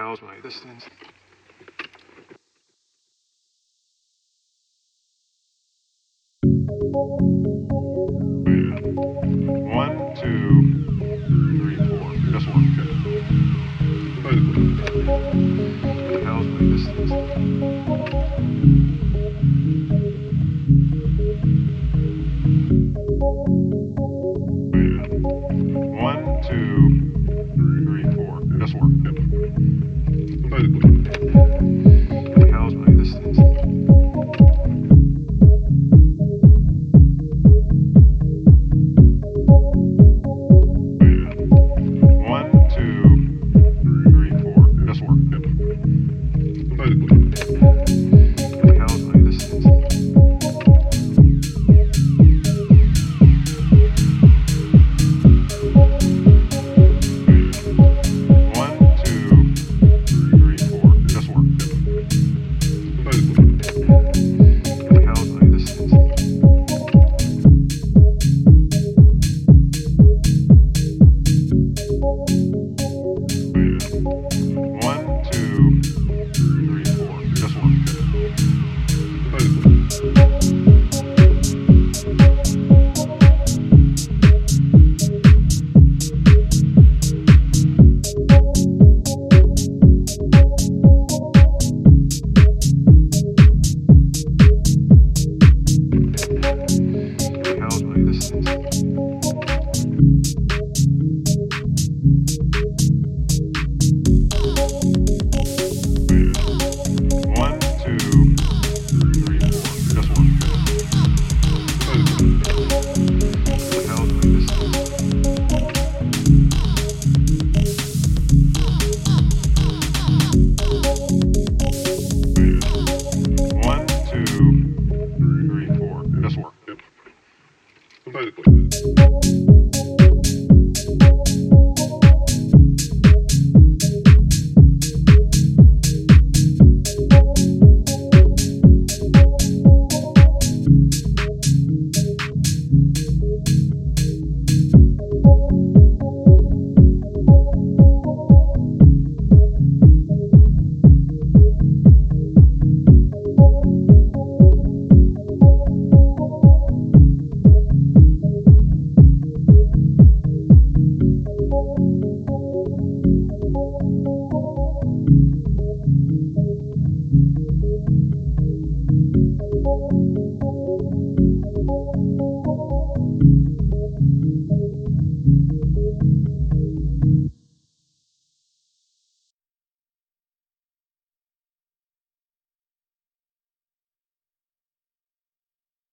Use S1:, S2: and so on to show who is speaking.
S1: tells me this thing's One, two, three, four. That's one. Okay. It tells me this thing's. One, two, three, four. That's one. Vocal.